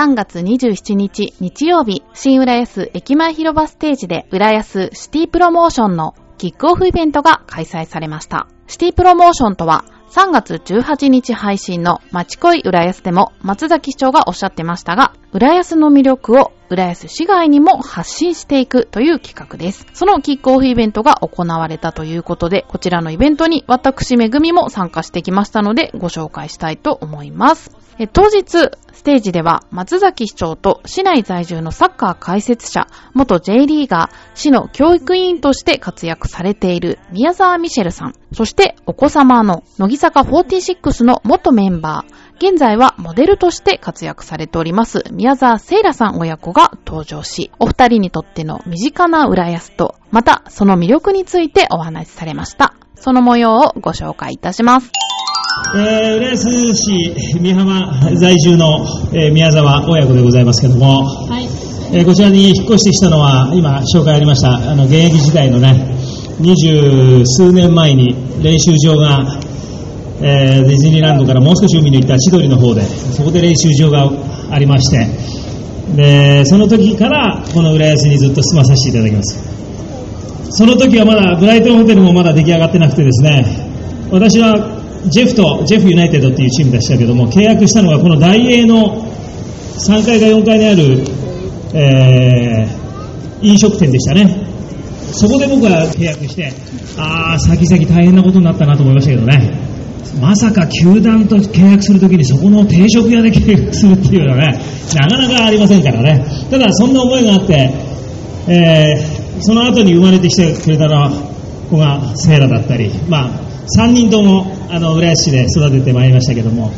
3月27日日曜日、新浦安駅前広場ステージで浦安シティプロモーションのキックオフイベントが開催されました。シティプロモーションとは、3月18日配信の町恋浦安でも松崎市長がおっしゃってましたが、浦安の魅力を浦安市外にも発信していくという企画です。そのキックオフイベントが行われたということで、こちらのイベントに私めぐみも参加してきましたので、ご紹介したいと思います。え当日、ステージでは松崎市長と市内在住のサッカー解説者、元 J リーガー、市の教育委員として活躍されている宮沢ミシェルさん、そしてお子様の乃木坂46の元メンバー、現在はモデルとして活躍されております宮沢聖羅さん親子が登場し、お二人にとっての身近な浦安と、またその魅力についてお話しされました。その模様をご紹介いたします。えー、浦安市美浜在住の、えー宮沢親子でございますけども、はい。えーこちらに引っ越してきたのは今紹介ありましたあの現役時代のね二十数年前に練習場が、えーディズニーランドからもう少し海に行った千鳥の方でそこで練習場がありましてでその時からこの浦安にずっと住まさせていただきますその時はまだブライトンホテルもまだ出来上がってなくてですね私はジェフとジェフユナイテッドっていうチームでしたけども契約したのがこの大英の3階か4階にある、えー飲食店でしたね。そこで僕は契約してああ先々大変なことになったなと思いましたけどね。まさか球団と契約するときにそこの定食屋で契約するっていうのはねなかなかありませんからね。ただそんな思いがあって、えーその後に生まれてきてくれたのは子がセイラだったり、まあ、3人ともあの浦安市で育ててまいりましたけども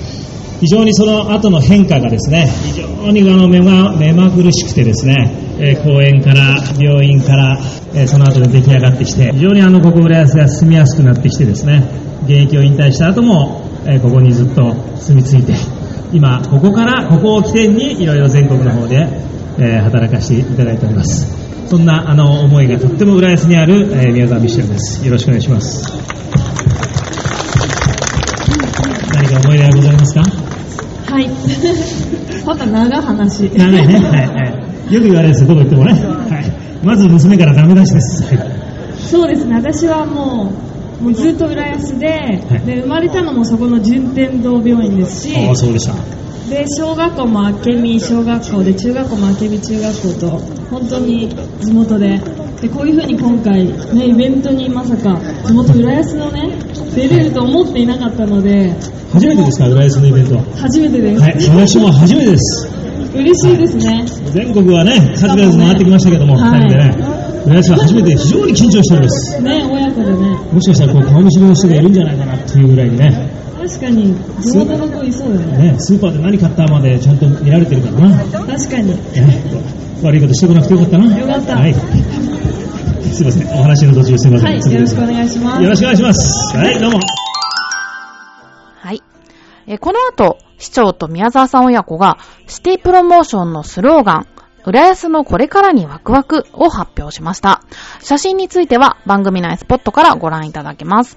非常にその後の変化がですね非常にあの目ま目まぐるしくてですね、えー公園から病院から、えーその後で出来上がってきて非常にあのここ浦安が住みやすくなってきてですね現役を引退した後も、えーここにずっと住み着いて今ここからここを起点にいろいろ全国の方で、え働かせていただいております。そんなあの思いがとっても浦安にある、え宮沢ミシェルです。よろしくお願いします。思い出はございますか？はい。また長話。長いね、はいはい、よく言われるんですよ。どこ行ってもね、はい、まず娘からダメ出しです、はい。そうですね、私はもう、もうずっと浦安で、い。で、生まれたのもそこの順天堂病院ですし、ああそうでした。で、小学校も明美小学校で、中学校も明美中学校と、本当に地元で、で、こういうふうに今回、ね、イベントにまさか、地元浦安のね、出れると思っていなかったので、初めてですか浦安のイベントは？初めてです。はい私も初めてです嬉しいですね。全国はね数々回ってきましたけども、はい二人でね浦安は初めて非常に緊張しておりますね、親子でね。もしかしたらこう顔見知りの人がいるんじゃないかなっていうぐらいにね確かに、地元の子いそうだね。ねスーパーで何買ったまでちゃんと見られてるからな、ね、確かに。悪いことしてこなくてよかったなよかったはい、すいませんお話の途中すいません、はい、よろしくお願いしますよ。ろしくお願いしますはいどうもはい。えーこの後、市長と宮沢さん親子がシティプロモーションのスローガン、浦安のこれからにワクワクを発表しました。写真については番組内スポットからご覧いただけます。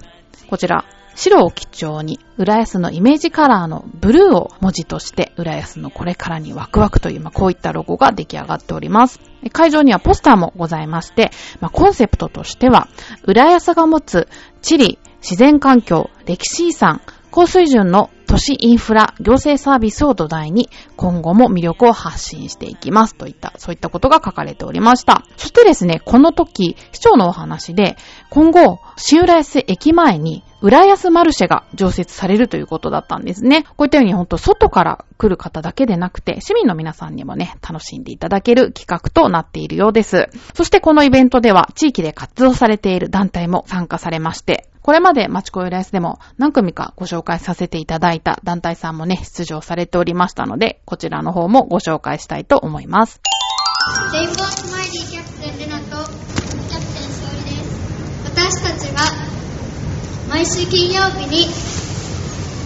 こちら、白を基調に浦安のイメージカラーのブルーを文字として浦安のこれからにワクワクという、まあ、こういったロゴが出来上がっております。会場にはポスターもございまして、まあ、コンセプトとしては、浦安が持つ地理、自然環境、歴史遺産、高水準の都市インフラ、行政サービスを土台に今後も魅力を発信していきますといった、そういったことが書かれておりました。そしてですね、この時、市長のお話で、今後、新浦安駅前に浦安マルシェが常設されるということだったんですね。こういったように本当外から来る方だけでなくて、市民の皆さんにもね、楽しんでいただける企画となっているようです。そしてこのイベントでは、地域で活動されている団体も参加されまして、これまで町子浦安でも何組かご紹介させていただいた団体さんもね、出場されておりましたので、こちらの方もご紹介したいと思います。レインボースマイリーキャプテンルナとキャプテンしおりです。私たちは毎週金曜日に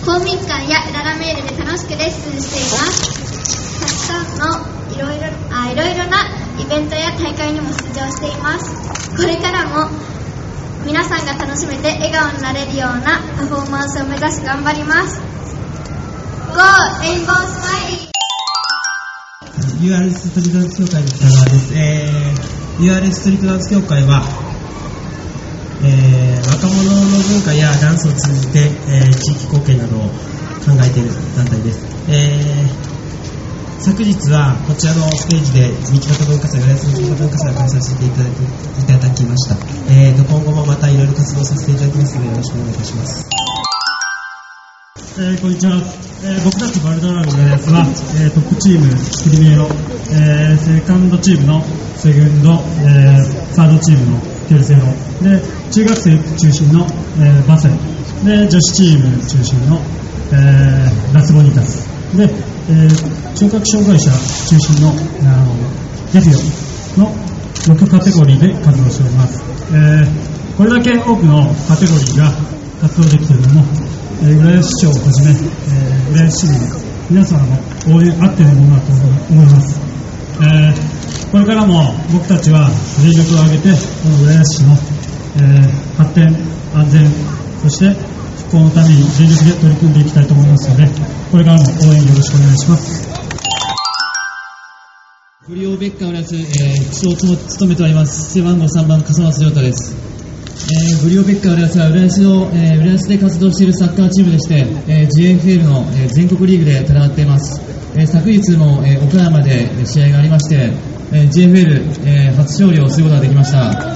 公民館やララメールで楽しくレッスンしています。たくさんのいろいろあいろいろなイベントや大会にも出場しています。これからも皆さんが楽しめて笑顔になれるようなパフォーマンスを目指し頑張ります GO レインボースマイリー UR ストリートダンス協会の北川です。えー、UR ストリートダンス協会は、えー、若者の文化やダンスを通じて、えー、地域貢献などを考えている団体です。えー、昨日はこちらのステージで三木方文化祭、浦安三木方文化祭を開催していただきました。えーと、今後活動させていただきますのでよろしくお願いいたします。えーこんにちは、えー僕たちバルドラムのやつは、えートップチームクリミエロ、えーセカンドチームのセグンド、えーサードチームのケルセロ。で中学生中心の、えーバセで女子チーム中心の、えーラスボニタス。で、えー聴覚障害者中心のあのデフィオの6カテゴリーで活動しております、えーこれだけ多くのカテゴリーが活動できているのも、えー浦安市長をはじめ、えー浦安市民皆様の応援あってのものだと思います、えーこれからも僕たちは全力を挙げてこの浦安市の、えー発展安全そして復興のために全力で取り組んでいきたいと思いますのでこれからも応援よろしくお願いします。フリオベッカ浦安、えー、副長を務めております背番号3番笠松亮太です、えー、ブリオベッカー浦安は浦安の、えー、浦安で活動しているサッカーチームでして、えー、GFL の、えー全国リーグで戦っています、えー昨日も、えー岡山で試合がありまして、えー JFL、えー初勝利をすることができました。ありがとう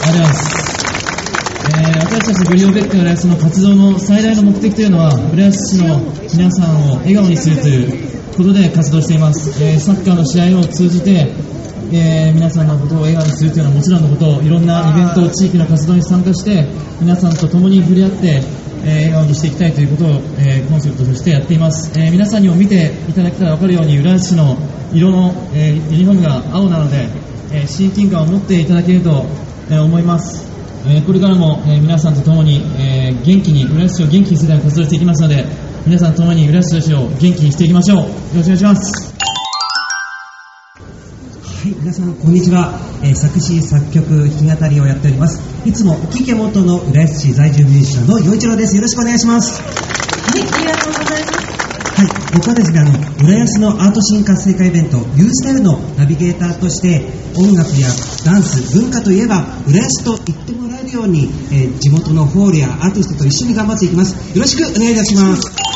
ございます。えー私たちブリオベッカー浦安の活動の最大の目的というのは浦安市の皆さんを笑顔にするということで活動しています、えーサッカーの試合を通じて、えー皆さんのことを笑顔にするというのはもちろんのこといろんなイベント地域の活動に参加して皆さんと共に触れ合って、えー笑顔にしていきたいということを、えーコンセプトとしてやっています、え皆さんにも見ていただけたら分かるように浦安市の色の、えーユニフォームが青なので、え親近感を持っていただけると、え思いますえこれからも、え皆さんと共に、え元気に、浦安市を元気にするために活動していきますので、皆さんと共に浦安市を元気にしていきましょう。よろしくお願いします。はい、皆さん、こんにちは。えー作詞、作曲、弾き語りをやっております。いつも、キケ元の浦安市在住ミュージシャンの陽一郎です。よろしくお願いします。はい、ありがとうございます。はい、僕はですね、あの、浦安のアートシーン活性化イベント、ユースタイルのナビゲーターとして、音楽やダンス、文化といえば、浦安と言ってもらえるように、えー地元のホールやアーティストと一緒に頑張っていきます。よろしくお願いいたします。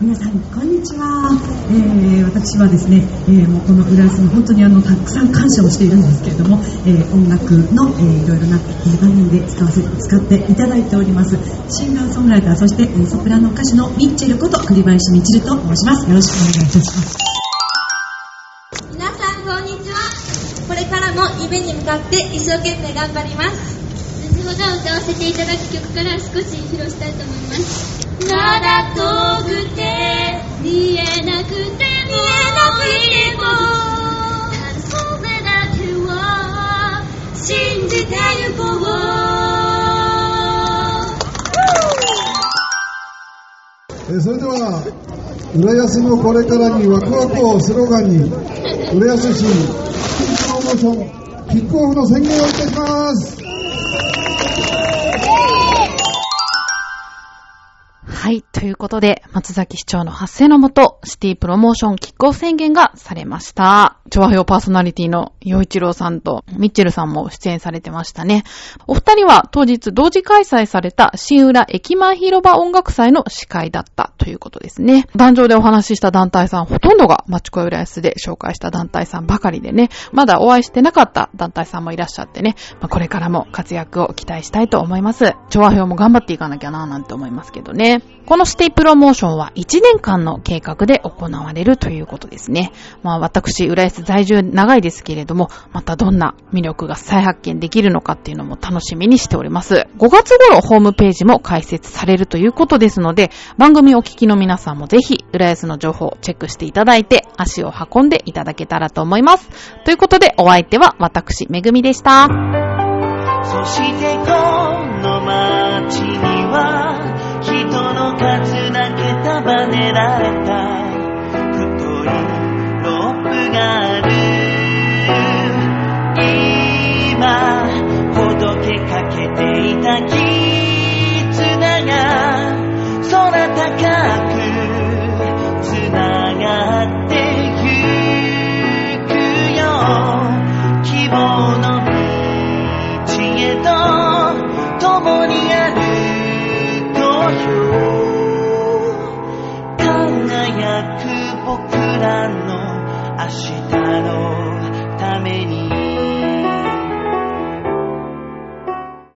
皆さんこんにちは、えー私はですね、えーもうこの浦安に本当にあのたくさん感謝をしているんですけれども、えー音楽の、えーいろいろな、えー番組で使わせ使っていただいておりますシンガーソングライターそして、えーソプラノ歌手のミッチェルこと栗林みちると申します。よろしくお願いいたします。皆さんこんにちは。これからも夢に向かって一生懸命頑張ります。私が歌わせていただく曲から少し披露したいと思いますまだ遠くて見えなくて見えなくてもそれだけは信じてゆこうえそれでは浦安のこれからにワクワクをスローガンに浦安市キックオフモーションキックオフの宣言をいたします。はい。ということで、松崎市長の発声のもと、シティプロモーションキックオフ宣言がされました。調和表パーソナリティの洋一郎さんとミッチェルさんも出演されてましたね。お二人は当日同時開催された新浦駅前広場音楽祭の司会だったということですね。壇上でお話しした団体さん、ほとんどが町子浦安で紹介した団体さんばかりでね、まだお会いしてなかった団体さんもいらっしゃってね、まあこれからも活躍を期待したいと思います。調和表も頑張っていかなきゃなぁなんて思いますけどね。このシティプロモーションは1年間の計画で行われるということですね。まあ私、浦安在住長いですけれども、またどんな魅力が再発見できるのかっていうのも楽しみにしております。5月頃ホームページも開設されるということですので、番組お聞きの皆さんもぜひ、浦安の情報をチェックしていただいて、足を運んでいただけたらと思います。ということで、お相手は私、めぐみでした。そしてこのが砕け束ねられた。